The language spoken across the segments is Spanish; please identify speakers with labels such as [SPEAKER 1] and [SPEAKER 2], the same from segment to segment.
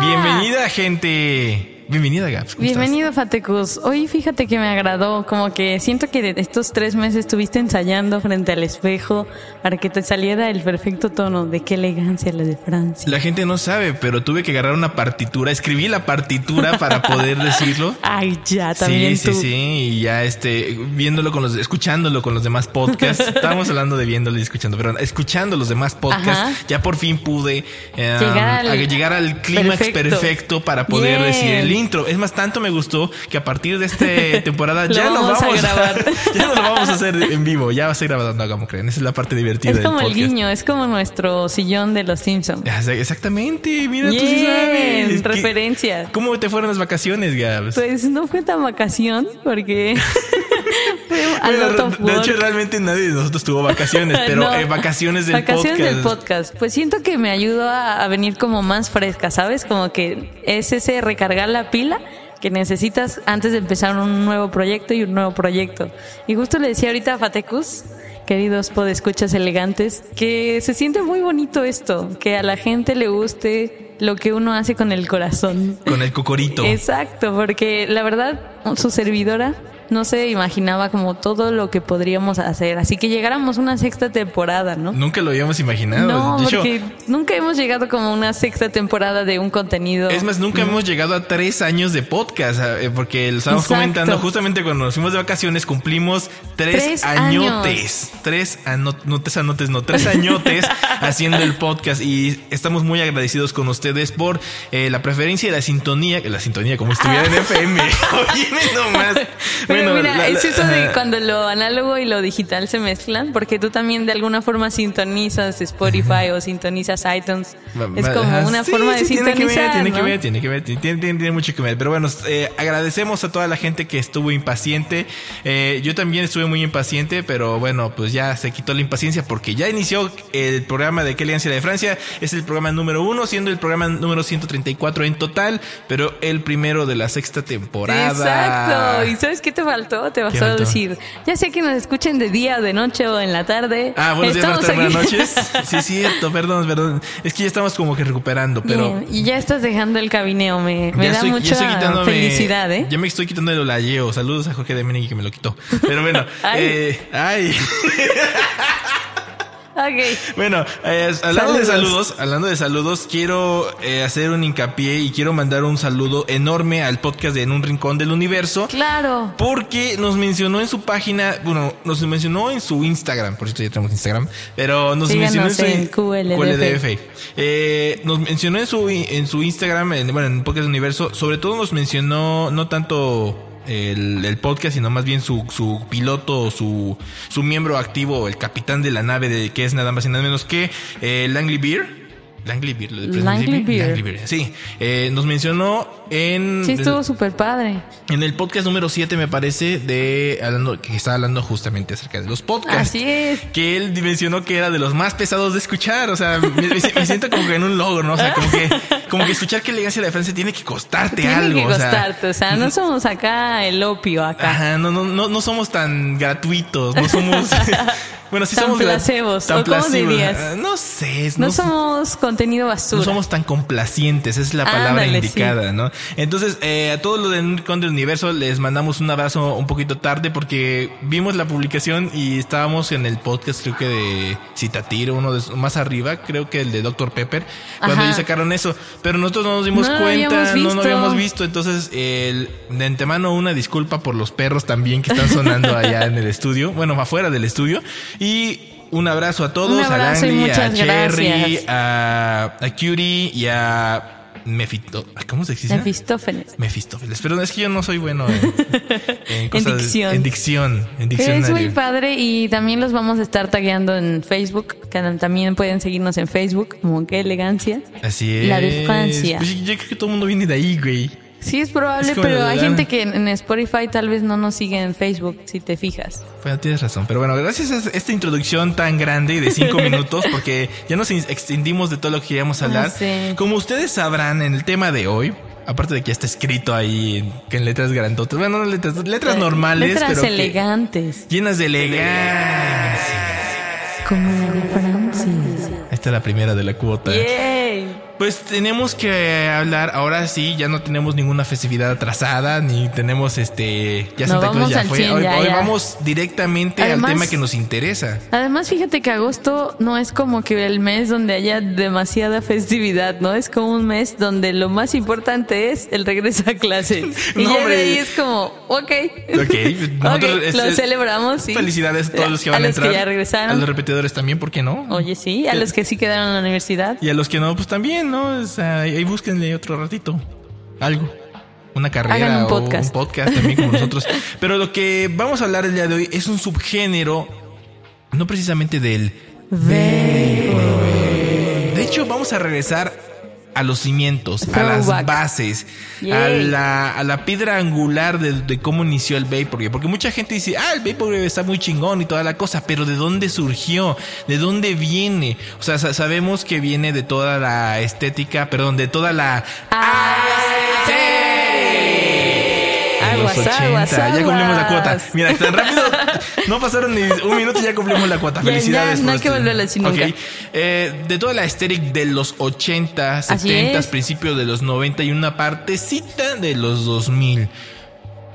[SPEAKER 1] Bienvenida, gente. Bienvenida, Gaps. ¿cómo
[SPEAKER 2] Bienvenido, Fatecus. Hoy fíjate que me agradó, como que siento que de estos tres meses estuviste ensayando frente al espejo para que te saliera el perfecto tono de qué elegancia la de Francia.
[SPEAKER 1] La gente no sabe, pero tuve que agarrar una partitura. Escribí la partitura para poder decirlo.
[SPEAKER 2] Ay, ya, también
[SPEAKER 1] sí,
[SPEAKER 2] tú.
[SPEAKER 1] sí, sí, y ya este, viéndolo con los, escuchándolo con los demás podcasts. Estábamos hablando de viéndolo y escuchando, pero escuchando los demás podcasts,
[SPEAKER 2] Ajá.
[SPEAKER 1] ya por fin pude eh,
[SPEAKER 2] Llegar al-
[SPEAKER 1] llegar al clímax perfecto.
[SPEAKER 2] Perfecto.
[SPEAKER 1] para poder decir el intro. Es más, tanto me gustó que a partir de esta temporada ya lo
[SPEAKER 2] vamos a grabar.
[SPEAKER 1] ya no lo vamos a hacer en vivo, ya va a ser grabado, no, como creen. Esa es la parte divertida
[SPEAKER 2] Es
[SPEAKER 1] del
[SPEAKER 2] como el guiño, es como nuestro sillón de los Simpsons.
[SPEAKER 1] Exactamente, mira, tú sí sabes. ¿Qué-
[SPEAKER 2] referencia.
[SPEAKER 1] ¿Cómo te fueron las vacaciones, Gabs?
[SPEAKER 2] Pues no fue tan vacación porque a lot of
[SPEAKER 1] de hecho,
[SPEAKER 2] work.
[SPEAKER 1] realmente nadie de nosotros tuvo vacaciones, pero
[SPEAKER 2] No.
[SPEAKER 1] eh, vacaciones del
[SPEAKER 2] Vacaciones
[SPEAKER 1] podcast.
[SPEAKER 2] del podcast. Pues siento que me ayudó a, a venir como más fresca, ¿sabes? Como que es ese recargar la pila que necesitas antes de empezar un nuevo proyecto y un nuevo proyecto. Y justo le decía ahorita a Fatecus, queridos podescuchas elegantes, que se siente muy bonito esto, que a la gente le guste lo que uno hace con el corazón.
[SPEAKER 1] Con el cocorito.
[SPEAKER 2] Exacto, porque la verdad, su servidora no se imaginaba como todo lo que podríamos hacer. Así que llegáramos a una sexta temporada, ¿no?
[SPEAKER 1] Nunca lo habíamos imaginado.
[SPEAKER 2] No,
[SPEAKER 1] hecho,
[SPEAKER 2] porque nunca hemos llegado como a una sexta temporada de un contenido.
[SPEAKER 1] es más, nunca hemos llegado a tres años de podcast, eh, porque lo estábamos
[SPEAKER 2] Exacto.
[SPEAKER 1] comentando justamente cuando nos fuimos de vacaciones, cumplimos tres,
[SPEAKER 2] Tres
[SPEAKER 1] añotes. Tres ano- no, tres anotes, no, tres añotes haciendo el podcast y estamos muy agradecidos con ustedes por eh, la preferencia y la sintonía, que la sintonía como estuviera en FM. Oye, nomás. Bueno,
[SPEAKER 2] mira,
[SPEAKER 1] la-
[SPEAKER 2] es eso de cuando lo análogo y lo digital se mezclan, porque tú también de alguna forma sintonizas Spotify o sintonizas iTunes. Es como una
[SPEAKER 1] sí,
[SPEAKER 2] forma de
[SPEAKER 1] sí, tiene que ver,
[SPEAKER 2] sintonizar.
[SPEAKER 1] tiene que ver, tiene que ver, tiene, tiene- tiene mucho que ver. Pero bueno, eh, agradecemos a toda la gente que estuvo impaciente. Eh, yo también estuve muy impaciente, pero bueno, pues ya se quitó la impaciencia porque ya inició el programa de Qué Elegancia de Francia. Es el programa número uno, siendo el programa número 134 en total, pero el primero de la sexta temporada.
[SPEAKER 2] Exacto. ¿Y sabes qué te faltó? Te
[SPEAKER 1] ¿Qué
[SPEAKER 2] pasó a decir, ya sé que nos escuchen de día, de noche o en la tarde.
[SPEAKER 1] Ah, buenos días, buenas noches. Sí, cierto, perdón, perdón. Es que ya estamos como que recuperando, pero...
[SPEAKER 2] Bien, Y ya estás dejando el cabineo, me, da
[SPEAKER 1] estoy-
[SPEAKER 2] mucha felicidad, ¿eh?
[SPEAKER 1] Ya me estoy quitando el olayeo. Saludos a Jorge de Menegui que me lo quitó. Pero bueno,
[SPEAKER 2] Ay.
[SPEAKER 1] eh, ay.
[SPEAKER 2] Ok.
[SPEAKER 1] Bueno, eh, hablando de
[SPEAKER 2] Saludos.
[SPEAKER 1] hablando de saludos, quiero eh, hacer un hincapié y quiero mandar un saludo enorme al podcast de En un Rincón del Universo.
[SPEAKER 2] Claro.
[SPEAKER 1] Porque nos mencionó en su página, bueno, nos mencionó en su Instagram, por cierto ya tenemos Instagram, pero nos
[SPEAKER 2] Síganos
[SPEAKER 1] mencionó en
[SPEAKER 2] en
[SPEAKER 1] su
[SPEAKER 2] QLDF.
[SPEAKER 1] Eh, nos mencionó en su en su Instagram, en, bueno, en Podcast Universo, sobre todo nos mencionó no tanto el, podcast, sino más bien su, su piloto, su, su miembro activo, el capitán de la nave, de, que es nada más y nada menos que eh, Langley Beer. Langley Beer, ¿lo de
[SPEAKER 2] Langley Beer.
[SPEAKER 1] Langley Beer, Sí, eh, nos mencionó en
[SPEAKER 2] Sí, estuvo súper padre.
[SPEAKER 1] en el podcast número 7, me parece, de hablando, que estaba hablando justamente acerca de los podcasts.
[SPEAKER 2] Así es.
[SPEAKER 1] Que él mencionó que era de los más pesados de escuchar. O sea, me, siento como que en un logro, ¿no? O sea, como que, como que escuchar que elegancia de la Francia tiene que costarte
[SPEAKER 2] Tiene
[SPEAKER 1] algo.
[SPEAKER 2] que
[SPEAKER 1] o sea,
[SPEAKER 2] costarte, o sea, no somos acá el opio acá.
[SPEAKER 1] Ajá, no, no, no, no somos tan gratuitos, no somos. bueno, sí
[SPEAKER 2] Tan
[SPEAKER 1] somos
[SPEAKER 2] placebos, ¿o cómo dirías?
[SPEAKER 1] Ah, No sé,
[SPEAKER 2] No,
[SPEAKER 1] no,
[SPEAKER 2] somos contenido basura.
[SPEAKER 1] no somos tan complacientes, es la palabra
[SPEAKER 2] Ándale,
[SPEAKER 1] indicada, ¿no? Entonces, eh, a todos los de del Universo les mandamos un abrazo un poquito tarde porque vimos la publicación y estábamos en el podcast, creo que de Citatir, uno de, más arriba, creo que el de Dr. Pepper, cuando ellos sacaron eso, pero nosotros no nos dimos
[SPEAKER 2] No
[SPEAKER 1] cuenta, no lo habíamos visto, entonces el, de antemano una disculpa por los perros también que están sonando allá en el estudio, bueno, afuera del estudio, y un abrazo a todos,
[SPEAKER 2] abrazo
[SPEAKER 1] a Langley, a Cherry, a, a Curie y a Mefito. ¿Cómo se dice?
[SPEAKER 2] Mefistófeles.
[SPEAKER 1] Mefistófeles. Pero es que yo no soy bueno en, en cosas-
[SPEAKER 2] dicción.
[SPEAKER 1] En dicción. En
[SPEAKER 2] Es muy padre y también los vamos a estar tagueando en Facebook, que también pueden seguirnos en Facebook, como qué elegancia.
[SPEAKER 1] Así es.
[SPEAKER 2] La de Francia.
[SPEAKER 1] Pues yo creo que todo el mundo viene de ahí, güey.
[SPEAKER 2] Sí, es probable,
[SPEAKER 1] Es
[SPEAKER 2] pero hay gente que en Spotify tal vez no nos sigue en Facebook, si te fijas.
[SPEAKER 1] Bueno, tienes razón. Pero bueno, gracias a esta introducción tan grande de cinco minutos, porque ya nos extendimos de todo lo que queríamos hablar.
[SPEAKER 2] Ah, sí.
[SPEAKER 1] Como ustedes sabrán, en el tema de hoy, aparte de que ya está escrito ahí en, que en letras grandotas, bueno, no letras, letras normales,
[SPEAKER 2] Letras
[SPEAKER 1] pero que-
[SPEAKER 2] elegantes,
[SPEAKER 1] llenas de elegancia.
[SPEAKER 2] como Francis.
[SPEAKER 1] Esta es la primera de la cuota.
[SPEAKER 2] ¡Yay!
[SPEAKER 1] Pues tenemos que hablar, ahora sí, ya no tenemos ninguna festividad atrasada, ni tenemos este, ya
[SPEAKER 2] No,
[SPEAKER 1] Santa Claus ya fue.
[SPEAKER 2] 100
[SPEAKER 1] hoy
[SPEAKER 2] ya,
[SPEAKER 1] hoy
[SPEAKER 2] ya.
[SPEAKER 1] vamos directamente
[SPEAKER 2] Además-
[SPEAKER 1] al tema que nos interesa.
[SPEAKER 2] Además, fíjate que agosto no es como que el mes donde haya demasiada festividad, ¿no? Es como un mes donde lo más importante es el regreso a clase. Y ya de ahí es como, ok.
[SPEAKER 1] Ok, nosotros
[SPEAKER 2] Ok,
[SPEAKER 1] es-
[SPEAKER 2] lo
[SPEAKER 1] es-
[SPEAKER 2] celebramos, sí.
[SPEAKER 1] Felicidades a todos los que van a,
[SPEAKER 2] a
[SPEAKER 1] entrar.
[SPEAKER 2] que ya
[SPEAKER 1] A
[SPEAKER 2] regresaron.
[SPEAKER 1] los repetidores también, ¿por qué no?
[SPEAKER 2] Oye, sí, a los que sí quedaron en la universidad.
[SPEAKER 1] Y a los que no, pues también, ¿no? O sea, ahí búsquenle otro ratito. Algo. Una carrera
[SPEAKER 2] Hagan un
[SPEAKER 1] o
[SPEAKER 2] podcast.
[SPEAKER 1] un podcast también como nosotros. Pero lo que vamos a hablar el día de hoy es un subgénero, no precisamente del De hecho, vamos a regresar a los cimientos, a las bases, a la, a la piedra angular de, de cómo inició el Vaporwave. Porque mucha gente dice, ah, el Vaporwave está muy chingón y toda la cosa, pero ¿de dónde surgió? ¿De dónde viene? O sea, sa- sabemos que viene de toda la estética, perdón, de toda la... de los
[SPEAKER 2] Aguas,
[SPEAKER 1] 80.
[SPEAKER 2] aguas,
[SPEAKER 1] Ya cumplimos la cuota. Mira, tan rápido. No pasaron ni un minuto y ya cumplimos la cuota. Felicidades.
[SPEAKER 2] ya, no hay que
[SPEAKER 1] este-
[SPEAKER 2] volverlo a decir nunca.
[SPEAKER 1] Eh, de toda la estética de los 80,
[SPEAKER 2] Así
[SPEAKER 1] 70,
[SPEAKER 2] es.
[SPEAKER 1] principios de los 90 y una partecita de los 2000.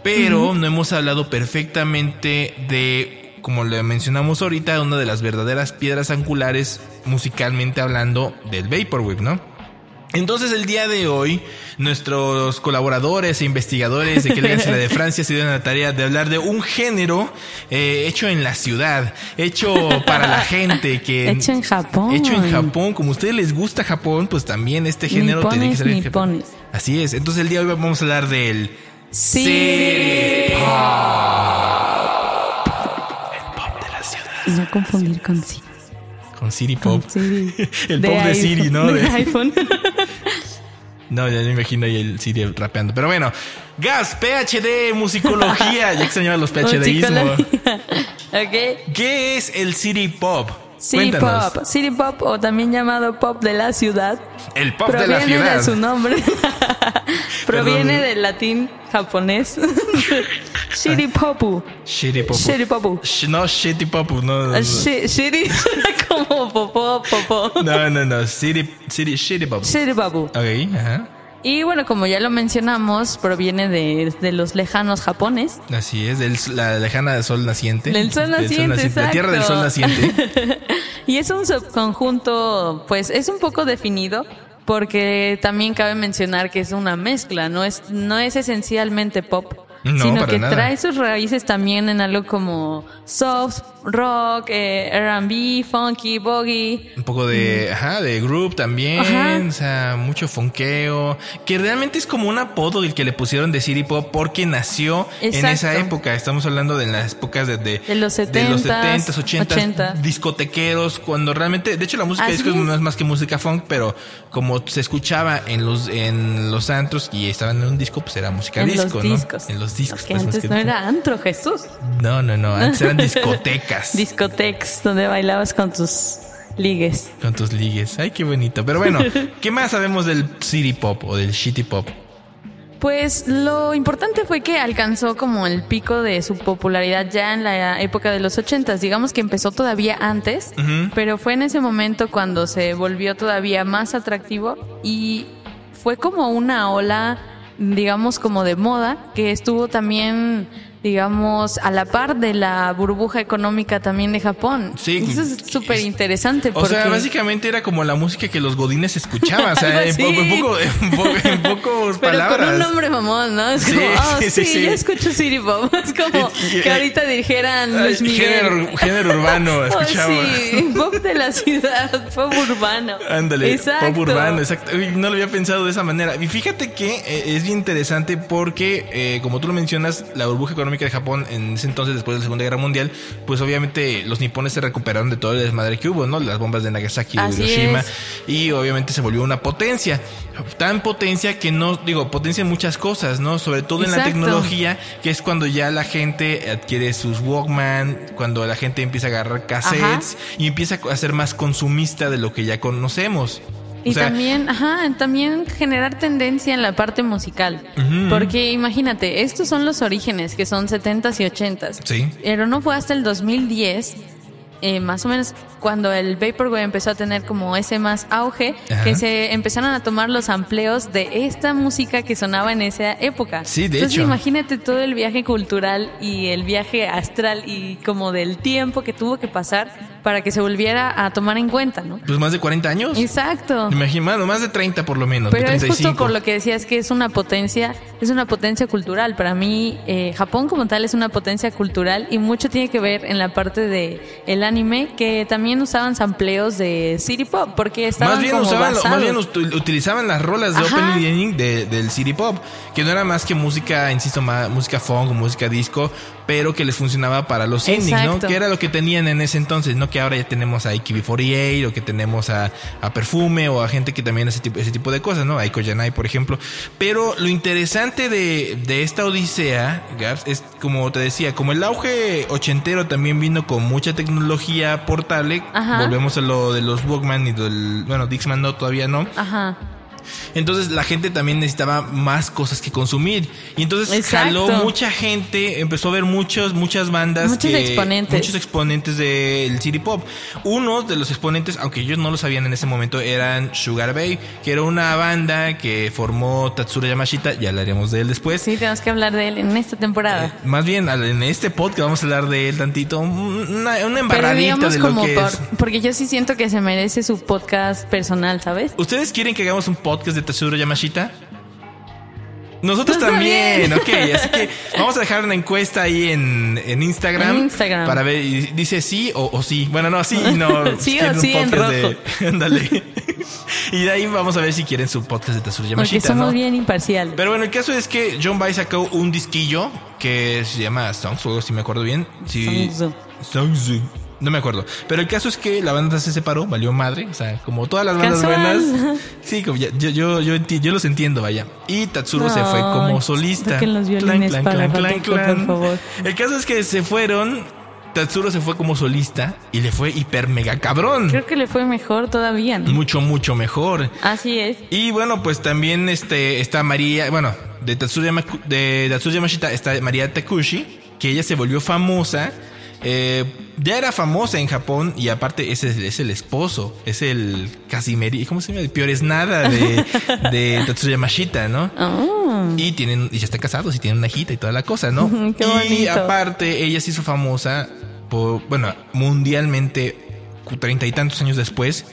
[SPEAKER 1] Pero no hemos hablado perfectamente de, como le mencionamos ahorita, una de las verdaderas piedras angulares musicalmente hablando del Vaporwave, ¿no? Entonces el día de hoy, nuestros colaboradores e investigadores de que la de Francia se dieron la tarea de hablar de un género eh, hecho en la ciudad, hecho para la gente, que
[SPEAKER 2] Hecho en Japón.
[SPEAKER 1] hecho en Japón. Como a ustedes les gusta Japón, pues también este género tiene que ser en Japón. Así es. Entonces el día de hoy vamos a hablar del
[SPEAKER 2] Sí.
[SPEAKER 1] City El pop de la ciudad.
[SPEAKER 2] Y no confundir con sí.
[SPEAKER 1] Con City Pop.
[SPEAKER 2] Siri.
[SPEAKER 1] El pop de Siri, ¿no?
[SPEAKER 2] De
[SPEAKER 1] De-
[SPEAKER 2] iPhone.
[SPEAKER 1] No, ya me imagino ahí el Siri rapeando. Pero bueno, Gas, PhD, musicología. ya extrañaba los PhDismo.
[SPEAKER 2] ok.
[SPEAKER 1] ¿Qué es el City Pop?
[SPEAKER 2] City
[SPEAKER 1] Cuéntanos.
[SPEAKER 2] Pop. City Pop, o también llamado Pop de la ciudad.
[SPEAKER 1] El pop de la
[SPEAKER 2] proviene
[SPEAKER 1] ciudad.
[SPEAKER 2] de su nombre. proviene
[SPEAKER 1] Perdón.
[SPEAKER 2] del latín japonés. City Popu.
[SPEAKER 1] Shitty Pop.
[SPEAKER 2] Shitty Popu.
[SPEAKER 1] No, Shitty Pop. No, no,
[SPEAKER 2] suena como popó, popó.
[SPEAKER 1] No, no, no. City, City, Shitty Pop.
[SPEAKER 2] Shitty Popu.
[SPEAKER 1] Ok, ajá.
[SPEAKER 2] Y bueno, como ya lo mencionamos, proviene de, de los lejanos japones.
[SPEAKER 1] Así es, del- la lejana del sol naciente.
[SPEAKER 2] Del sol naciente,
[SPEAKER 1] La tierra del sol naciente.
[SPEAKER 2] Y es un subconjunto, pues es un poco definido, porque también cabe mencionar que es una mezcla, no es, no es esencialmente pop,
[SPEAKER 1] No,
[SPEAKER 2] sino que
[SPEAKER 1] nada.
[SPEAKER 2] trae sus raíces también en algo como soft, rock, eh, RB, funky, boogie.
[SPEAKER 1] Un poco de, ajá, de group también,
[SPEAKER 2] Ajá.
[SPEAKER 1] o sea, mucho fonqueo, que realmente es como un apodo del que le pusieron de City Pop porque nació en esa época. Estamos hablando de las épocas de, de,
[SPEAKER 2] De los
[SPEAKER 1] de los
[SPEAKER 2] 70s,
[SPEAKER 1] 70s, 80s,
[SPEAKER 2] 80.
[SPEAKER 1] discotequeros, cuando realmente, de hecho la música disco
[SPEAKER 2] es.
[SPEAKER 1] no es más que música funk, pero como se escuchaba en los en los antros y estaban en un disco, pues era música
[SPEAKER 2] En
[SPEAKER 1] disco,
[SPEAKER 2] los
[SPEAKER 1] ¿no?
[SPEAKER 2] discos.
[SPEAKER 1] En los discos.
[SPEAKER 2] Que
[SPEAKER 1] pues,
[SPEAKER 2] antes no era antro, Jesús.
[SPEAKER 1] No, no, no, antes eran discotecas.
[SPEAKER 2] Discotex, donde bailabas con tus ligues.
[SPEAKER 1] Con tus ligues. Ay, qué bonito. Pero bueno, ¿qué más sabemos del City Pop o del Shitty Pop?
[SPEAKER 2] Pues lo importante fue que alcanzó como el pico de su popularidad ya en la época de los ochentas. Digamos que empezó todavía antes, pero fue en ese momento cuando se volvió todavía más atractivo y fue como una ola, digamos como de moda, que estuvo también digamos, a la par de la burbuja económica también de Japón.
[SPEAKER 1] Sí.
[SPEAKER 2] Eso es súper interesante.
[SPEAKER 1] O
[SPEAKER 2] porque...
[SPEAKER 1] sea, básicamente era como la música que los godines escuchaban. O sea, en, po- en poco, en, poco, en pocos
[SPEAKER 2] Pero
[SPEAKER 1] palabras.
[SPEAKER 2] con un nombre mamón, ¿no? Es
[SPEAKER 1] Sí,
[SPEAKER 2] como, oh,
[SPEAKER 1] sí,
[SPEAKER 2] sí,
[SPEAKER 1] sí,
[SPEAKER 2] yo escucho City Pop. Es como que ahorita dijeran Luis Miguel.
[SPEAKER 1] género, género urbano,
[SPEAKER 2] Oh,
[SPEAKER 1] escuchaba.
[SPEAKER 2] sí, pop de la ciudad, pop urbano.
[SPEAKER 1] Ándale,
[SPEAKER 2] Exacto.
[SPEAKER 1] pop urbano, exacto. No lo había pensado de esa manera. Y fíjate que eh, es bien interesante porque, eh, como tú lo mencionas, la burbuja económica de Japón en ese entonces, después de la Segunda Guerra Mundial, pues obviamente los nipones se recuperaron de todo el desmadre que hubo, ¿no? Las bombas de Nagasaki y Hiroshima.
[SPEAKER 2] es.
[SPEAKER 1] Y obviamente se volvió una potencia. Tan potencia que no, digo, potencia en muchas cosas, ¿no? Sobre todo en la tecnología, que es cuando ya la gente adquiere sus Walkman, cuando la gente empieza a agarrar cassettes y empieza a ser más consumista de lo que ya conocemos.
[SPEAKER 2] Y
[SPEAKER 1] O sea,
[SPEAKER 2] también, ajá, también generar tendencia en la parte musical. Porque imagínate, estos son los orígenes, que son 70s y 80s.
[SPEAKER 1] Sí.
[SPEAKER 2] Pero no fue hasta el 2010, eh, más o menos cuando el Vaporwave empezó a tener como ese más auge,
[SPEAKER 1] Ajá.
[SPEAKER 2] que se empezaron a tomar los amplios de esta música que sonaba en esa época.
[SPEAKER 1] Sí, de
[SPEAKER 2] Entonces
[SPEAKER 1] hecho.
[SPEAKER 2] imagínate todo el viaje cultural y el viaje astral y como del tiempo que tuvo que pasar para que se volviera a tomar en cuenta, ¿no?
[SPEAKER 1] Pues más de 40 años.
[SPEAKER 2] Exacto.
[SPEAKER 1] Imagina, bueno, más de 30 por lo menos.
[SPEAKER 2] Pero
[SPEAKER 1] de
[SPEAKER 2] es
[SPEAKER 1] 35.
[SPEAKER 2] justo por lo que decías que es una potencia, es una potencia cultural. Para mí, eh, Japón como tal es una potencia cultural y mucho tiene que ver en la parte de el anime, que también usaban sampleos de City Pop, porque estaban
[SPEAKER 1] Más bien,
[SPEAKER 2] como
[SPEAKER 1] usaban, más
[SPEAKER 2] basados.
[SPEAKER 1] bien ut- utilizaban las rolas de
[SPEAKER 2] Ajá.
[SPEAKER 1] opening de- del City Pop, que no era más que música, insisto, ma- música funk, música disco, pero que les funcionaba para los indies, ¿no? Que era lo que tenían en ese entonces, no que ahora ya tenemos a IKB48 o que tenemos a, a Perfume o a gente que también hace tipo, ese tipo de cosas, ¿no? A Aiko Yanai, por ejemplo. Pero lo interesante de, de esta odisea, Gabs, es como te decía, como el auge ochentero también vino con mucha tecnología portable,
[SPEAKER 2] Ajá.
[SPEAKER 1] volvemos a lo de los Walkman y del, bueno, Dixman no, todavía no.
[SPEAKER 2] Ajá.
[SPEAKER 1] Entonces la gente también necesitaba más cosas que consumir. Y entonces
[SPEAKER 2] Exacto.
[SPEAKER 1] jaló mucha gente, empezó a ver muchos, muchas bandas.
[SPEAKER 2] Muchos
[SPEAKER 1] que-
[SPEAKER 2] exponentes.
[SPEAKER 1] Muchos exponentes del City Pop. Unos de los exponentes, aunque ellos no lo sabían en ese momento, eran Sugar Bay, que era una banda que formó Tatsuro Yamashita, ya hablaremos de él después.
[SPEAKER 2] Sí, tenemos que hablar de él en esta temporada.
[SPEAKER 1] Más bien, en este podcast vamos a hablar de él tantito, una, una embarradita de lo
[SPEAKER 2] como
[SPEAKER 1] que
[SPEAKER 2] por,
[SPEAKER 1] es.
[SPEAKER 2] porque yo sí siento que se merece su podcast personal, ¿sabes?
[SPEAKER 1] ¿Ustedes quieren que hagamos un podcast de Tatsuro Yamashita? Nosotros
[SPEAKER 2] Pues
[SPEAKER 1] también, ok. Así que vamos a dejar una encuesta ahí en, en Instagram.
[SPEAKER 2] En Instagram.
[SPEAKER 1] Para ver, dice sí o, o sí. Bueno, no, sí y no.
[SPEAKER 2] Sí o sí en
[SPEAKER 1] podcast de-
[SPEAKER 2] rojo.
[SPEAKER 1] Ándale. y de ahí vamos a ver si quieren su podcast de Tatsuro
[SPEAKER 2] Porque
[SPEAKER 1] Yamashita,
[SPEAKER 2] somos
[SPEAKER 1] ¿no?
[SPEAKER 2] bien imparciales.
[SPEAKER 1] Pero bueno, el caso es que John Bay sacó un disquillo que se llama Songs, si me acuerdo bien. Sí.
[SPEAKER 2] Songs.
[SPEAKER 1] Songs. No me acuerdo. Pero el caso es que la banda se separó, valió madre. O sea, como todas las bandas
[SPEAKER 2] Casual.
[SPEAKER 1] buenas. Sí, como ya- yo, yo, yo, enti- yo los entiendo, vaya. Y Tatsuro se fue como solista.
[SPEAKER 2] los violines para Rapunzel, por favor.
[SPEAKER 1] El caso es que se fueron. Tatsuro se fue como solista y le fue hiper mega cabrón.
[SPEAKER 2] Creo que le fue mejor todavía, ¿no?
[SPEAKER 1] Mucho, mucho mejor.
[SPEAKER 2] Así es.
[SPEAKER 1] Y bueno, pues también este está María, bueno, de Tatsuya, Maku- de Tatsuya Yamashita está María Takushi, que ella se volvió famosa. Eh, ya era famosa en Japón y aparte ese es, es el esposo, es el Casimeri, ¿cómo se llama? El peor es nada de, de Tatsuya Yamashita, ¿no?
[SPEAKER 2] Oh,
[SPEAKER 1] Y tienen, y ya están casados y tienen una hijita y toda la cosa, ¿no?
[SPEAKER 2] Qué
[SPEAKER 1] y
[SPEAKER 2] bonito.
[SPEAKER 1] aparte, ella se hizo famosa por, bueno, mundialmente, treinta y tantos años después,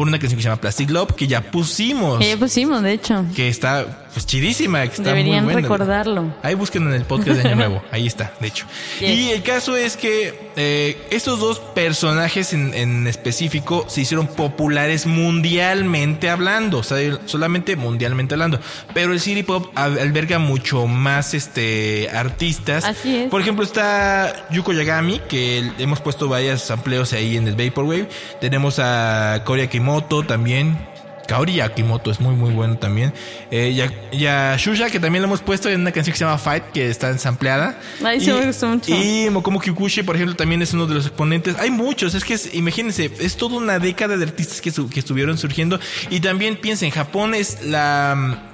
[SPEAKER 1] por una canción que se llama Plastic Love, que ya pusimos,
[SPEAKER 2] que ya pusimos, de hecho.
[SPEAKER 1] que está pues chidísima, que está
[SPEAKER 2] Deberían
[SPEAKER 1] muy buena.
[SPEAKER 2] recordarlo.
[SPEAKER 1] Ahí busquen en el podcast de Año Nuevo. Ahí está, de hecho.
[SPEAKER 2] Yes.
[SPEAKER 1] Y el caso es que eh, estos dos personajes en, en específico se hicieron populares mundialmente hablando. O sea, solamente mundialmente hablando. Pero el City Pop al- alberga mucho más este artistas.
[SPEAKER 2] Así es.
[SPEAKER 1] Por ejemplo, está Yuko Yagami, que hemos puesto varios sampleos ahí en el Vaporwave. Tenemos a Kori Akimoto también. Kaori Yakimoto es muy muy bueno también. Eh, ya, ya Shusha, que también lo hemos puesto en una canción que se llama Fight, que está ensambleada.
[SPEAKER 2] Ay, sí me gustó mucho.
[SPEAKER 1] Y Mokomo Kikuchi, por ejemplo, también es uno de los exponentes. Hay muchos, es que es- imagínense, es toda una década de artistas que, su- que estuvieron surgiendo. Y también piensen, Japón es la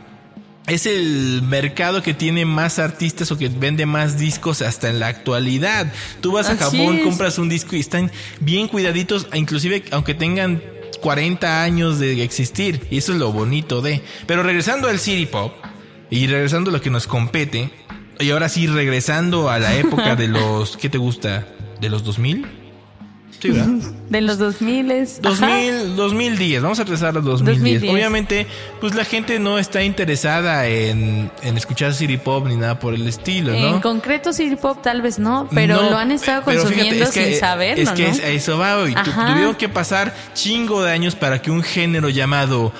[SPEAKER 1] es el mercado que tiene más artistas o que vende más discos hasta en la actualidad. Tú vas a
[SPEAKER 2] Así
[SPEAKER 1] Japón,
[SPEAKER 2] es.
[SPEAKER 1] compras un disco y están bien cuidaditos, inclusive aunque tengan 40 años de existir. Y eso es lo bonito de. Pero regresando al City Pop y regresando a lo que nos compete, y ahora sí, regresando a la época de los, ¿qué te gusta? ¿De los 2000? Sí, ¿verdad?
[SPEAKER 2] De los 2000 es... ajá.
[SPEAKER 1] 2000, 2010, vamos a regresar a los 2010.
[SPEAKER 2] 2010.
[SPEAKER 1] Obviamente, pues la gente no está interesada en, en escuchar city pop ni nada por el estilo, ¿no?
[SPEAKER 2] En concreto City Pop tal vez no, pero
[SPEAKER 1] No,
[SPEAKER 2] lo han estado
[SPEAKER 1] pero fíjate,
[SPEAKER 2] consumiendo
[SPEAKER 1] es que-
[SPEAKER 2] sin saberlo,
[SPEAKER 1] Es que
[SPEAKER 2] ¿no?
[SPEAKER 1] eso va, y tu-
[SPEAKER 2] Ajá.
[SPEAKER 1] tuvieron que pasar chingo de años para que un género llamado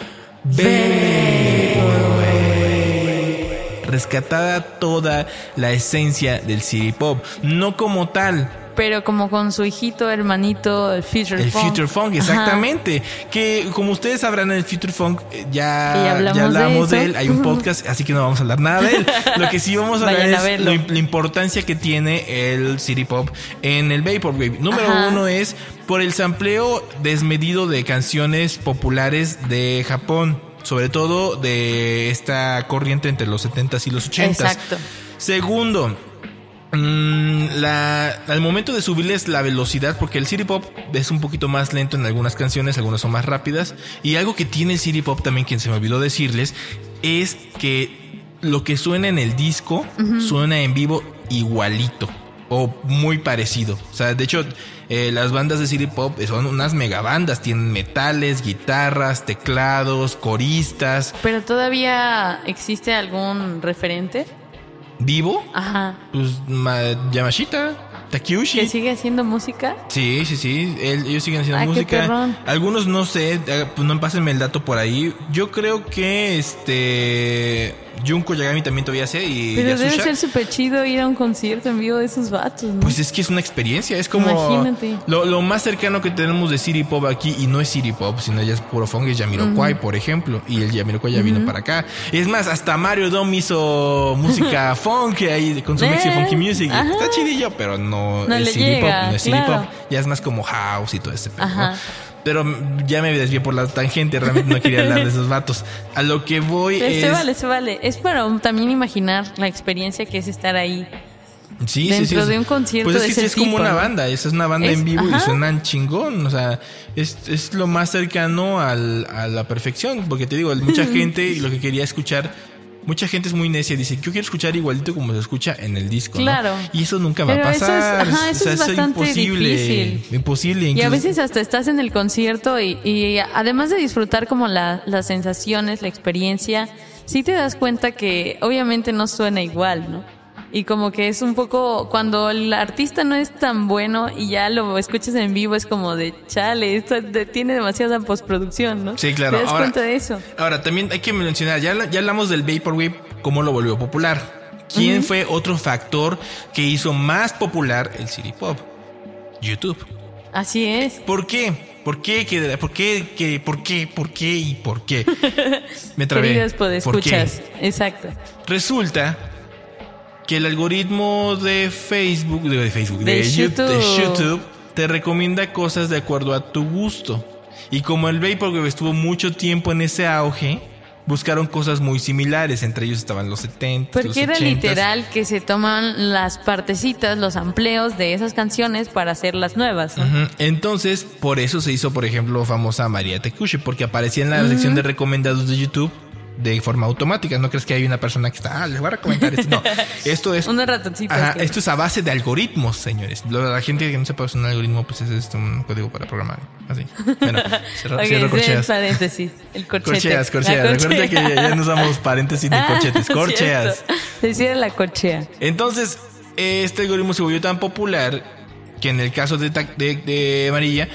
[SPEAKER 1] rescatada toda la esencia del city pop, no como tal,
[SPEAKER 2] Pero como con su hijito, hermanito, el Future
[SPEAKER 1] el
[SPEAKER 2] Funk.
[SPEAKER 1] Future Funk,
[SPEAKER 2] Ajá.
[SPEAKER 1] exactamente. Que como ustedes sabrán, el Future Funk eh, ya,
[SPEAKER 2] ya hablamos
[SPEAKER 1] ya hablamos
[SPEAKER 2] de
[SPEAKER 1] él. Hay un podcast, así que no vamos a hablar nada de él. Lo que sí vamos a hablar
[SPEAKER 2] a
[SPEAKER 1] es lo- la importancia que tiene el City Pop en el Vaporwave. Número
[SPEAKER 2] Ajá.
[SPEAKER 1] uno es por el sampleo desmedido de canciones populares de Japón. Sobre todo de esta corriente entre los 70s y los 80s.
[SPEAKER 2] Exacto.
[SPEAKER 1] Segundo, la, al momento de subirles la velocidad, porque el City Pop es un poquito más lento en algunas canciones, algunas son más rápidas. Y algo que tiene el City Pop también, quien se me olvidó decirles, es que lo que suena en el disco suena en vivo igualito o muy parecido. O sea, de hecho, eh, las bandas de City Pop son unas megabandas, tienen metales, guitarras, teclados, coristas.
[SPEAKER 2] Pero todavía existe algún referente.
[SPEAKER 1] ¿Vivo?
[SPEAKER 2] Ajá.
[SPEAKER 1] Pues Ma- Yamashita, Takeuchi.
[SPEAKER 2] Que sigue haciendo música.
[SPEAKER 1] Sí, sí, sí. él- ellos siguen haciendo
[SPEAKER 2] qué
[SPEAKER 1] música. Algunos no sé, eh, pues no pásenme el dato por ahí. Yo creo que este Junko Yagami también todavía hace y
[SPEAKER 2] Pero debe
[SPEAKER 1] Yasushi.
[SPEAKER 2] ser súper chido ir a un concierto en vivo de esos vatos, ¿no?
[SPEAKER 1] Pues es que es una experiencia, es como
[SPEAKER 2] Imagínate.
[SPEAKER 1] Lo, lo más cercano que tenemos de City Pop aquí, y no es City Pop, sino ya es puro funk, es Jamiroquai, por ejemplo, y el Jamiroquai ya vino para acá. Es más, hasta Mario Dom hizo música funk ahí con su
[SPEAKER 2] Eh,
[SPEAKER 1] Mexi Funky Music.
[SPEAKER 2] ajá.
[SPEAKER 1] Está chidillo, pero no,
[SPEAKER 2] No
[SPEAKER 1] es City Pop, no es City. Pop, ya es más como house y todo ese pedo. Pero ya me desvié por la tangente, realmente no quería hablar de esos vatos. A lo que voy
[SPEAKER 2] Se,
[SPEAKER 1] es...
[SPEAKER 2] se vale, se vale. Es para también imaginar la experiencia que es estar ahí.
[SPEAKER 1] Sí,
[SPEAKER 2] dentro
[SPEAKER 1] sí.
[SPEAKER 2] de un concierto
[SPEAKER 1] Pues es
[SPEAKER 2] de
[SPEAKER 1] que sí
[SPEAKER 2] ese
[SPEAKER 1] es como una
[SPEAKER 2] ¿no?
[SPEAKER 1] banda, esa es una banda
[SPEAKER 2] Es-
[SPEAKER 1] en vivo y
[SPEAKER 2] ajá.
[SPEAKER 1] suenan chingón, o sea, es, es lo más cercano al, a la perfección, porque te digo, mucha gente y lo que quería escuchar, mucha gente es muy necia, dice, yo quiero escuchar igualito como se escucha en el disco, ¿no?
[SPEAKER 2] Claro.
[SPEAKER 1] Y eso nunca va a
[SPEAKER 2] Pero eso es-
[SPEAKER 1] pasar,
[SPEAKER 2] ajá, eso
[SPEAKER 1] o sea,
[SPEAKER 2] es bastante
[SPEAKER 1] imposible,
[SPEAKER 2] difícil.
[SPEAKER 1] imposible.
[SPEAKER 2] Y a veces hasta estás en el concierto y, y además de disfrutar como la- las sensaciones, la experiencia, sí te das cuenta que obviamente no suena igual, ¿no? Y como que es un poco, cuando el artista no es tan bueno y ya lo escuchas en vivo, es como de, chale, esto tiene demasiada postproducción, ¿no?
[SPEAKER 1] Sí, claro.
[SPEAKER 2] Te das
[SPEAKER 1] Ahora-
[SPEAKER 2] cuenta de eso.
[SPEAKER 1] Ahora, también hay que mencionar, ya, ya hablamos del Vaporwave, cómo lo volvió popular. ¿Quién fue otro factor que hizo más popular el City Pop? YouTube.
[SPEAKER 2] Así es.
[SPEAKER 1] ¿Por qué? ¿Por qué? que- ¿Por qué? que- ¿Por qué? ¿Por qué? ¿Y por qué? Me trabé.
[SPEAKER 2] Queridos
[SPEAKER 1] ¿Por qué?
[SPEAKER 2] Exacto.
[SPEAKER 1] Resulta que el algoritmo de Facebook, de, Facebook, de,
[SPEAKER 2] De
[SPEAKER 1] Yu- de
[SPEAKER 2] YouTube.
[SPEAKER 1] YouTube, te recomienda cosas de acuerdo a tu gusto. Y como el Vaporwave estuvo mucho tiempo en ese auge, buscaron cosas muy similares. Entre ellos estaban los 70, los
[SPEAKER 2] Porque era
[SPEAKER 1] 80s.
[SPEAKER 2] literal que se toman las partecitas, los amplios de esas canciones para hacer las nuevas.
[SPEAKER 1] Entonces, por eso se hizo, por ejemplo, famosa María Tekushi, porque aparecía en la sección de recomendados de YouTube de forma automática. No crees que hay una persona que está, ah, les voy a recomendar esto. No, esto es.
[SPEAKER 2] Unos ratoncitos.
[SPEAKER 1] Ajá,
[SPEAKER 2] que-
[SPEAKER 1] esto es a base de algoritmos, señores. La gente que no sepa usar un algoritmo, pues es esto, un código para programar. Así. Bueno, cierro,
[SPEAKER 2] Ok,
[SPEAKER 1] cierro corcheas.
[SPEAKER 2] el paréntesis. El corchete.
[SPEAKER 1] Corcheas, corcheas. Recuerda que ya, ya no usamos paréntesis ni
[SPEAKER 2] Ah,
[SPEAKER 1] corchetes. Corcheas.
[SPEAKER 2] cierra la corchea.
[SPEAKER 1] Entonces, este algoritmo se volvió tan popular que en el caso de, de, de Amarilla,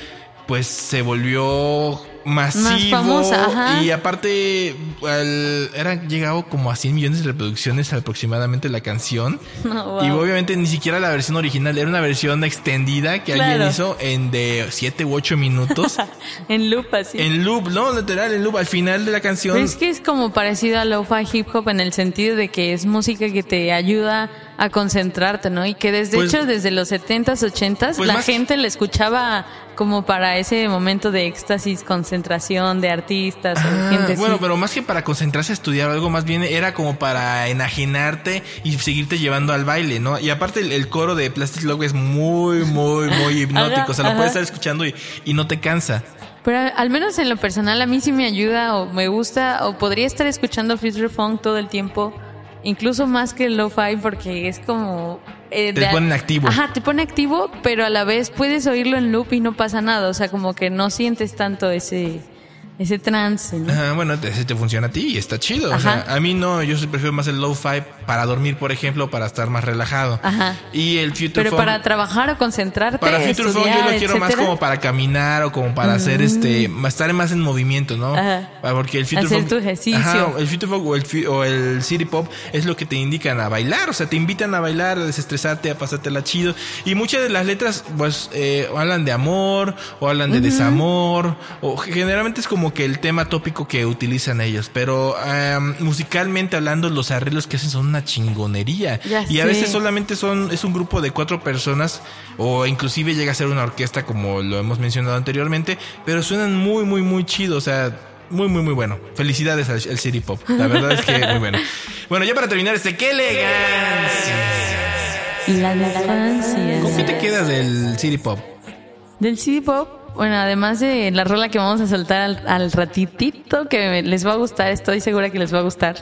[SPEAKER 1] pues se volvió masivo.
[SPEAKER 2] famosa, ajá.
[SPEAKER 1] Y aparte, al- era llegado como a 100 millones de reproducciones aproximadamente la canción.
[SPEAKER 2] No, wow.
[SPEAKER 1] Y obviamente ni siquiera la versión original, era una versión extendida que alguien
[SPEAKER 2] Claro.
[SPEAKER 1] hizo en de 7 u 8 minutos.
[SPEAKER 2] En loop así.
[SPEAKER 1] en loop, no, literal, en loop. Al final de la canción.
[SPEAKER 2] Pero es que es como parecido a lo-fi hip hop en el sentido de que es música que te ayuda a concentrarte, ¿no? Y que desde
[SPEAKER 1] Pues-
[SPEAKER 2] hecho desde los 70s, 80s
[SPEAKER 1] Pues
[SPEAKER 2] la
[SPEAKER 1] más-
[SPEAKER 2] gente la escuchaba como para ese momento de éxtasis, concentración de artistas
[SPEAKER 1] Ah,
[SPEAKER 2] gente
[SPEAKER 1] bueno,
[SPEAKER 2] así.
[SPEAKER 1] pero más que para concentrarse a estudiar algo, más bien era como para enajenarte y seguirte llevando al baile, ¿no? Y aparte el, el coro de Plastic Love es muy, muy, muy hipnótico.
[SPEAKER 2] Ajá,
[SPEAKER 1] o sea, lo
[SPEAKER 2] ajá.
[SPEAKER 1] puedes estar escuchando y, y no te cansa.
[SPEAKER 2] Pero al menos en lo personal a mí sí me ayuda o me gusta o podría estar escuchando Future Funk todo el tiempo incluso más que el lo-fi porque es como... eh,
[SPEAKER 1] Te ponen activo.
[SPEAKER 2] Ajá, te pone activo, pero a la vez puedes oírlo en loop y no pasa nada, o sea, como que no sientes tanto ese, ese trance, ¿no?
[SPEAKER 1] Ajá, bueno, ese te funciona a ti y está chido. O sea, a mí no, yo prefiero más el lo-fi para dormir, por ejemplo, para estar más relajado.
[SPEAKER 2] Ajá.
[SPEAKER 1] Y el Future
[SPEAKER 2] Pero
[SPEAKER 1] Funk-
[SPEAKER 2] para trabajar o concentrarte,
[SPEAKER 1] Para Future Funk yo
[SPEAKER 2] estudiar,
[SPEAKER 1] lo quiero más
[SPEAKER 2] etcétera.
[SPEAKER 1] como para caminar o como para hacer este, más- estar más en movimiento, ¿no?
[SPEAKER 2] Ajá.
[SPEAKER 1] Ah, Porque el Future
[SPEAKER 2] Hacer
[SPEAKER 1] Funk.
[SPEAKER 2] tu ejercicio.
[SPEAKER 1] Ajá, el Future Funk o el, o el City Pop es lo que te indican a bailar, o sea, te invitan a bailar, a desestresarte, a pasártela chido. Y muchas de las letras, pues, eh, hablan de amor, o hablan de desamor, o generalmente es como que el tema tópico que utilizan ellos. Pero am, musicalmente hablando, los arreglos que hacen son una chingonería.
[SPEAKER 2] Ya
[SPEAKER 1] y a
[SPEAKER 2] sé.
[SPEAKER 1] veces solamente son, es un grupo de cuatro personas, o inclusive llega a ser una orquesta, como lo hemos mencionado anteriormente, pero suenan muy, muy, muy chido, o sea. Muy, muy, muy bueno. Felicidades al, al City Pop. La verdad es que muy bueno. Bueno, ya para terminar este, ¡qué elegancia!
[SPEAKER 2] La de Francia.
[SPEAKER 1] ¿Con qué te quedas del City Pop?
[SPEAKER 2] Del CD Pop, bueno, además de la rola que vamos a soltar al, al ratitito, que les va a gustar, estoy segura que les va a gustar,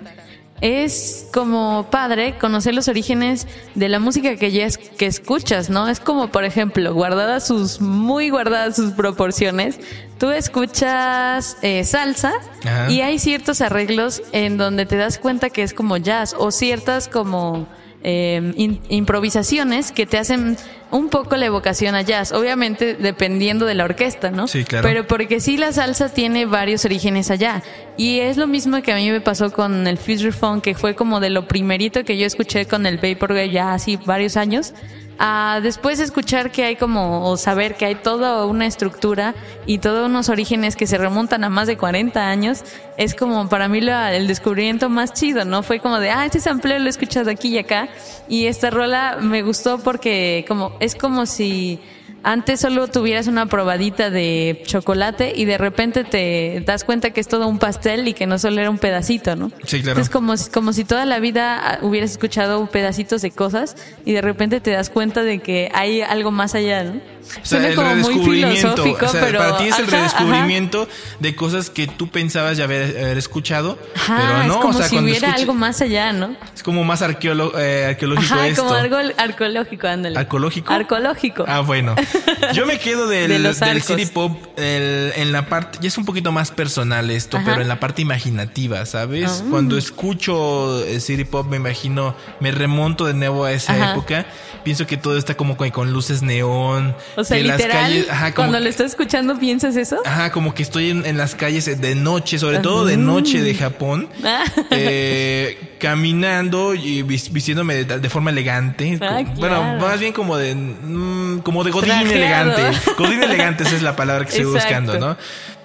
[SPEAKER 2] es como padre conocer los orígenes de la música que ya es, que escuchas, ¿no? Es como, por ejemplo, guardadas sus, muy guardadas sus proporciones, tú escuchas eh, salsa
[SPEAKER 1] Ajá.
[SPEAKER 2] y hay ciertos arreglos en donde te das cuenta que es como jazz o ciertas como eh, in- improvisaciones que te hacen un poco la evocación a jazz, obviamente dependiendo de la orquesta, ¿no?
[SPEAKER 1] Sí, claro.
[SPEAKER 2] Pero porque sí la salsa tiene varios orígenes allá y es lo mismo que a mí me pasó con el Future Funk, que fue como de lo primerito que yo escuché con el Vaporwave ya así varios años. A después escuchar que hay como, o saber que hay toda una estructura y todos unos orígenes que se remontan a más de 40 años, es como para mí la- el descubrimiento más chido, ¿no? Fue como de, ah, este sampleo lo he escuchado aquí y acá, y esta rola me gustó porque como, es como si antes solo tuvieras una probadita de chocolate y de repente te das cuenta que es todo un pastel y que no solo era un pedacito, ¿no?
[SPEAKER 1] Sí, claro.
[SPEAKER 2] Entonces como, como si toda la vida ah, hubieras escuchado pedacitos de cosas y de repente te das cuenta de que hay algo más allá, ¿no?
[SPEAKER 1] O sea, el
[SPEAKER 2] como
[SPEAKER 1] redescubrimiento. o sea,
[SPEAKER 2] pero
[SPEAKER 1] para ti es el
[SPEAKER 2] ajá,
[SPEAKER 1] redescubrimiento de cosas que tú pensabas ya haber, haber escuchado,
[SPEAKER 2] Ajá,
[SPEAKER 1] pero no,
[SPEAKER 2] es como
[SPEAKER 1] o sea,
[SPEAKER 2] si hubiera
[SPEAKER 1] escuchas-
[SPEAKER 2] algo más allá, ¿no?
[SPEAKER 1] es como más arqueolo- eh, arqueológico
[SPEAKER 2] Ajá,
[SPEAKER 1] esto.
[SPEAKER 2] como algo arqueológico, ándale.
[SPEAKER 1] ¿Arqueológico?
[SPEAKER 2] Arqueológico.
[SPEAKER 1] Ah, bueno. Yo me quedo del,
[SPEAKER 2] De
[SPEAKER 1] del. City Pop el- en la parte, ya es un poquito más personal esto, pero en la parte imaginativa, ¿sabes?
[SPEAKER 2] Ah.
[SPEAKER 1] Cuando escucho el City Pop me imagino, me remonto de nuevo a esa época, pienso que todo está como con, con luces neón,
[SPEAKER 2] o sea,
[SPEAKER 1] que
[SPEAKER 2] literal,
[SPEAKER 1] calles, ajá, como,
[SPEAKER 2] cuando lo estás escuchando, ¿piensas eso?
[SPEAKER 1] ajá, como que estoy en, en las calles de noche, sobre todo de noche de Japón,
[SPEAKER 2] Ah.
[SPEAKER 1] eh, caminando y vis- vistiéndome de, de forma elegante.
[SPEAKER 2] Ah,
[SPEAKER 1] Como- Bueno, más bien como de mm, como de godín
[SPEAKER 2] Trajeado.
[SPEAKER 1] elegante. Godín elegante esa es la palabra que estoy
[SPEAKER 2] Exacto.
[SPEAKER 1] buscando, ¿no?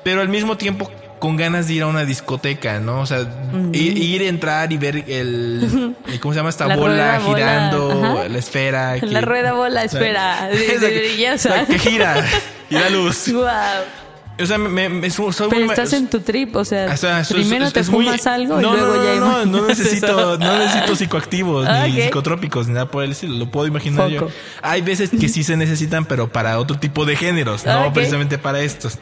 [SPEAKER 1] Pero al mismo tiempo con ganas de ir a una discoteca, ¿no? O sea, ir, ir, entrar y ver el, el- ¿cómo se llama esta
[SPEAKER 2] La
[SPEAKER 1] bola girando, la esfera? que-
[SPEAKER 2] La rueda bola, esfera, de- de
[SPEAKER 1] Esa-
[SPEAKER 2] brillosa.
[SPEAKER 1] la que gira y da luz.
[SPEAKER 2] Wow.
[SPEAKER 1] O sea, me, me- soy
[SPEAKER 2] Pero
[SPEAKER 1] muy-
[SPEAKER 2] estás en tu trip, o sea,
[SPEAKER 1] o
[SPEAKER 2] primero
[SPEAKER 1] es-
[SPEAKER 2] te
[SPEAKER 1] es muy-
[SPEAKER 2] fumas algo
[SPEAKER 1] no,
[SPEAKER 2] y luego
[SPEAKER 1] no,
[SPEAKER 2] ya
[SPEAKER 1] no, no, no necesito, no necesito psicoactivos
[SPEAKER 2] Ah,
[SPEAKER 1] ni psicotrópicos ni nada por el estilo, lo puedo imaginar yo. Hay veces que sí se necesitan, pero para otro tipo de géneros, no precisamente para estos.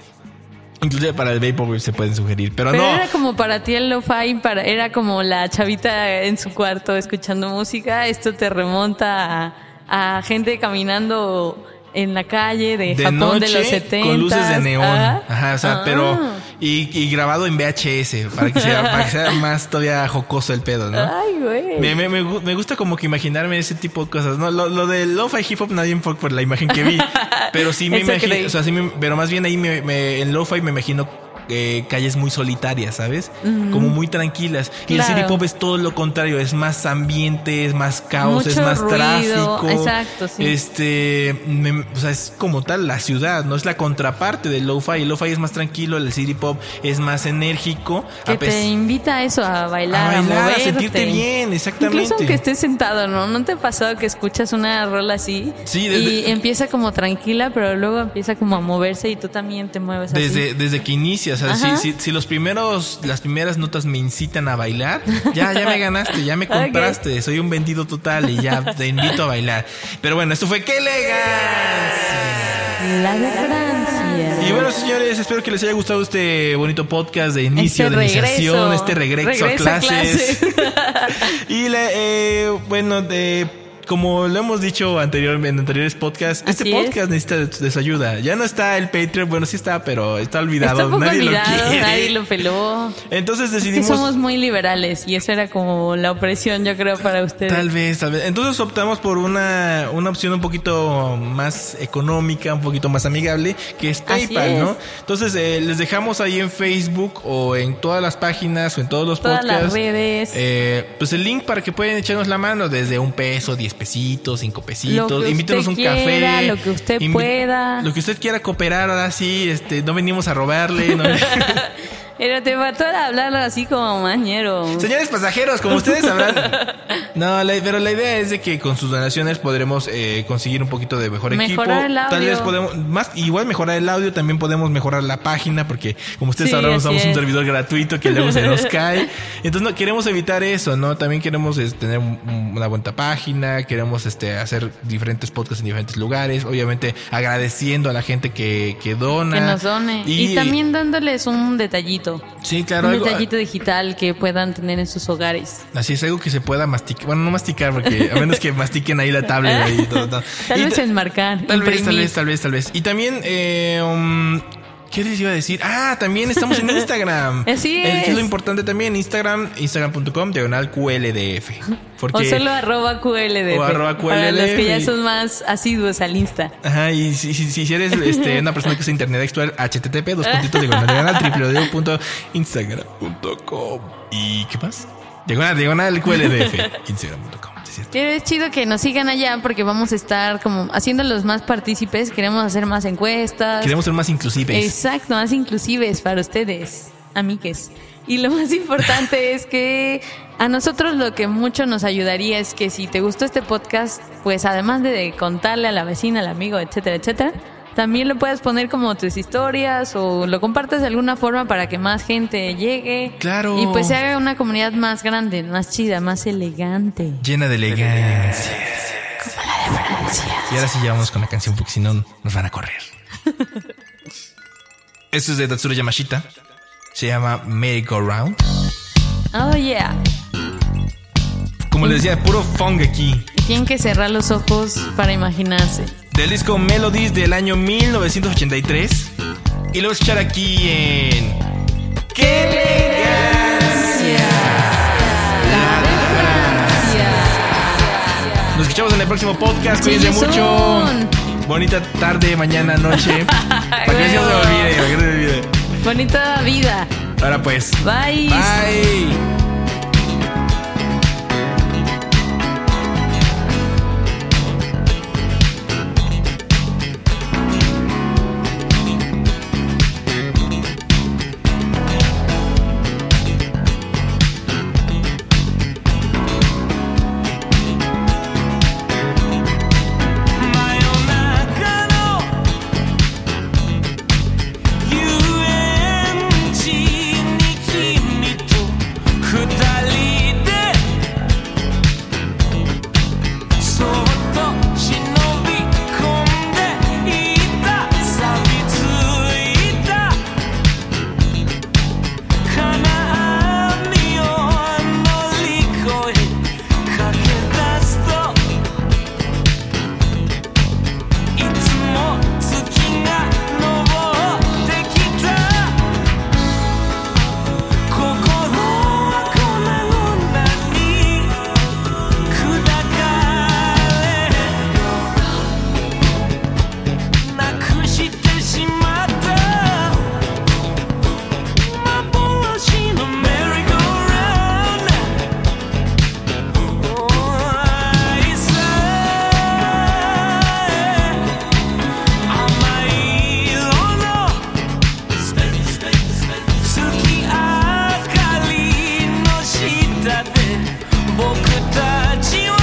[SPEAKER 1] Inclusive para el Vaporwave se pueden sugerir, pero,
[SPEAKER 2] Pero
[SPEAKER 1] no.
[SPEAKER 2] era como para ti el lo-fi, para, era como la chavita en su cuarto escuchando música. Esto te remonta a, a gente caminando en la calle de,
[SPEAKER 1] de
[SPEAKER 2] Japón
[SPEAKER 1] noche
[SPEAKER 2] de los 70.
[SPEAKER 1] con luces de neón.
[SPEAKER 2] Ajá.
[SPEAKER 1] Ajá, o sea,
[SPEAKER 2] Ah.
[SPEAKER 1] pero y, y grabado en VHS para que sea para que sea más todavía jocoso el pedo, ¿no?
[SPEAKER 2] Ay, güey.
[SPEAKER 1] Me, me, me gu- me gusta como que imaginarme ese tipo de cosas. No, lo, lo del lo-fi hip hop nadie fue por la imagen que vi. Pero sí me imagino, o sea, sí me- pero más bien ahí me, me- en lo-fi me imagino eh, calles muy solitarias, ¿sabes? Como muy tranquilas. Y el city pop es todo lo contrario, es más ambiente, es más caos, es más
[SPEAKER 2] ruido,
[SPEAKER 1] tráfico.
[SPEAKER 2] exacto, sí.
[SPEAKER 1] Este, me- o sea, es como tal la ciudad, no es la contraparte del lo-fi. El lo-fi es más tranquilo, el city pop es más enérgico.
[SPEAKER 2] que te invita a eso, a bailar,
[SPEAKER 1] a bailar, a
[SPEAKER 2] moverte.
[SPEAKER 1] sentirte bien, exactamente.
[SPEAKER 2] Incluso aunque estés sentado, ¿no? ¿No te ha pasado que escuchas una rola así?
[SPEAKER 1] Sí,
[SPEAKER 2] y
[SPEAKER 1] desde-
[SPEAKER 2] empieza como tranquila, pero luego empieza como a moverse y tú también te mueves así.
[SPEAKER 1] Desde, desde que inicia, o sea, si,
[SPEAKER 2] Ajá.
[SPEAKER 1] si, si los primeros, las primeras notas me incitan a bailar, ya, ya me ganaste, ya me compraste, soy un vendido total y ya te invito a bailar. Pero bueno, esto fue ¡Qué elegancia!
[SPEAKER 2] La de Francia.
[SPEAKER 1] Y bueno, señores, espero que les haya gustado este bonito podcast de inicio
[SPEAKER 2] Este
[SPEAKER 1] de iniciación,
[SPEAKER 2] regreso.
[SPEAKER 1] este regreso,
[SPEAKER 2] Regreso
[SPEAKER 1] a
[SPEAKER 2] a
[SPEAKER 1] clases.
[SPEAKER 2] clases.
[SPEAKER 1] y la, eh, bueno, de, como lo hemos dicho anteriormente en anteriores podcasts, este
[SPEAKER 2] es.
[SPEAKER 1] podcast necesita de, de su ayuda. Ya no está el Patreon, bueno, sí está, pero está olvidado.
[SPEAKER 2] Está un poco
[SPEAKER 1] nadie
[SPEAKER 2] olvidado,
[SPEAKER 1] lo quiere.
[SPEAKER 2] nadie lo peló.
[SPEAKER 1] Entonces decidimos.
[SPEAKER 2] somos muy liberales y eso era como la opresión, yo creo, para ustedes.
[SPEAKER 1] Tal vez, tal vez. Entonces optamos por una, una opción un poquito más económica, un poquito más amigable, que es PayPal,
[SPEAKER 2] es.
[SPEAKER 1] ¿no? Entonces eh, les dejamos ahí en Facebook o en todas las páginas o en todos los
[SPEAKER 2] Todas
[SPEAKER 1] podcasts.
[SPEAKER 2] las redes.
[SPEAKER 1] eh, pues el link para que puedan echarnos la mano desde un peso, diez pesitos, cinco
[SPEAKER 2] Lo
[SPEAKER 1] pesitos.
[SPEAKER 2] que
[SPEAKER 1] Invítenos un
[SPEAKER 2] quiera,
[SPEAKER 1] café.
[SPEAKER 2] lo que usted pueda.
[SPEAKER 1] Lo que usted quiera cooperar, ahora sí, este, no venimos a robarle. no-
[SPEAKER 2] Pero te faltó hablarlo así como mañero.
[SPEAKER 1] Señores pasajeros, como ustedes sabrán. No, la- pero la idea es de que con sus donaciones podremos eh, conseguir un poquito de mejor equipo.
[SPEAKER 2] Mejorar el
[SPEAKER 1] Tal
[SPEAKER 2] audio.
[SPEAKER 1] vez podemos, más, igual mejorar el audio, también podemos mejorar la página, porque como ustedes
[SPEAKER 2] Sí,
[SPEAKER 1] sabrán, usamos un servidor gratuito que luego se nos cae. Entonces no queremos evitar eso, ¿no? También queremos tener un- una buena página, queremos este, hacer diferentes podcasts en diferentes lugares, obviamente agradeciendo a la gente que, que dona.
[SPEAKER 2] Que nos done. Y, también dándoles un detallito.
[SPEAKER 1] Sí, claro.
[SPEAKER 2] un
[SPEAKER 1] algo-
[SPEAKER 2] detallito digital que puedan tener en sus hogares.
[SPEAKER 1] Así es, algo que se pueda masticar. Bueno, no masticar, porque a menos que mastiquen ahí la tablet ahí todo. todo.
[SPEAKER 2] Tal
[SPEAKER 1] Y
[SPEAKER 2] vez enmarcar,
[SPEAKER 1] Tal vez, tal vez, tal vez, tal vez. Y también, eh, um, ¿qué les iba a decir? Ah, también estamos en Instagram.
[SPEAKER 2] Así
[SPEAKER 1] Eh, que
[SPEAKER 2] es.
[SPEAKER 1] lo importante también, Instagram, instagram.com, diagonal QLDF. Porque,
[SPEAKER 2] O solo arroba QLDF.
[SPEAKER 1] O arroba
[SPEAKER 2] Para los que ya
[SPEAKER 1] QLDF.
[SPEAKER 2] son más asiduos al Insta.
[SPEAKER 1] Ajá, y si, si, si eres este, una persona que usa Internet Explorer, http, dos puntitos, diagonal, diagonal, www.instagram.com. ¿Y qué más? Diagonal, diagonal, QLDF, instagram.com. cierto.
[SPEAKER 2] Pero es chido que nos sigan allá porque vamos a estar como haciéndolos más partícipes. Queremos hacer más encuestas.
[SPEAKER 1] Queremos ser más inclusivos.
[SPEAKER 2] Exacto, más inclusives para ustedes, amigues. Y lo más importante es que a nosotros lo que mucho nos ayudaría es que si te gustó este podcast, pues además de contarle a la vecina, al amigo, etcétera, etcétera, también lo puedes poner como tus historias o lo compartas de alguna forma para que más gente llegue.
[SPEAKER 1] Claro.
[SPEAKER 2] Y pues se haga una comunidad más grande, más chida, más elegante.
[SPEAKER 1] Llena de elegancia. Y ahora sí ya vamos con la canción porque si no nos van a correr. Esto es de Tatsuro Yamashita. Se llama Merry Go Round.
[SPEAKER 2] Oh yeah.
[SPEAKER 1] Como les decía, puro funk aquí.
[SPEAKER 2] Tienen que cerrar los ojos para imaginarse.
[SPEAKER 1] Del disco Melodies del año 1983. Y lo voy a escuchar aquí en. ¡Qué elegancia! Nos escuchamos en el próximo podcast. Cuídense mucho. Bonita tarde, mañana, noche. Para que no se me olvide, para que no se me olvide.
[SPEAKER 2] Bonita vida.
[SPEAKER 1] Ahora pues.
[SPEAKER 2] Bye.
[SPEAKER 1] Bye.
[SPEAKER 3] 僕たちは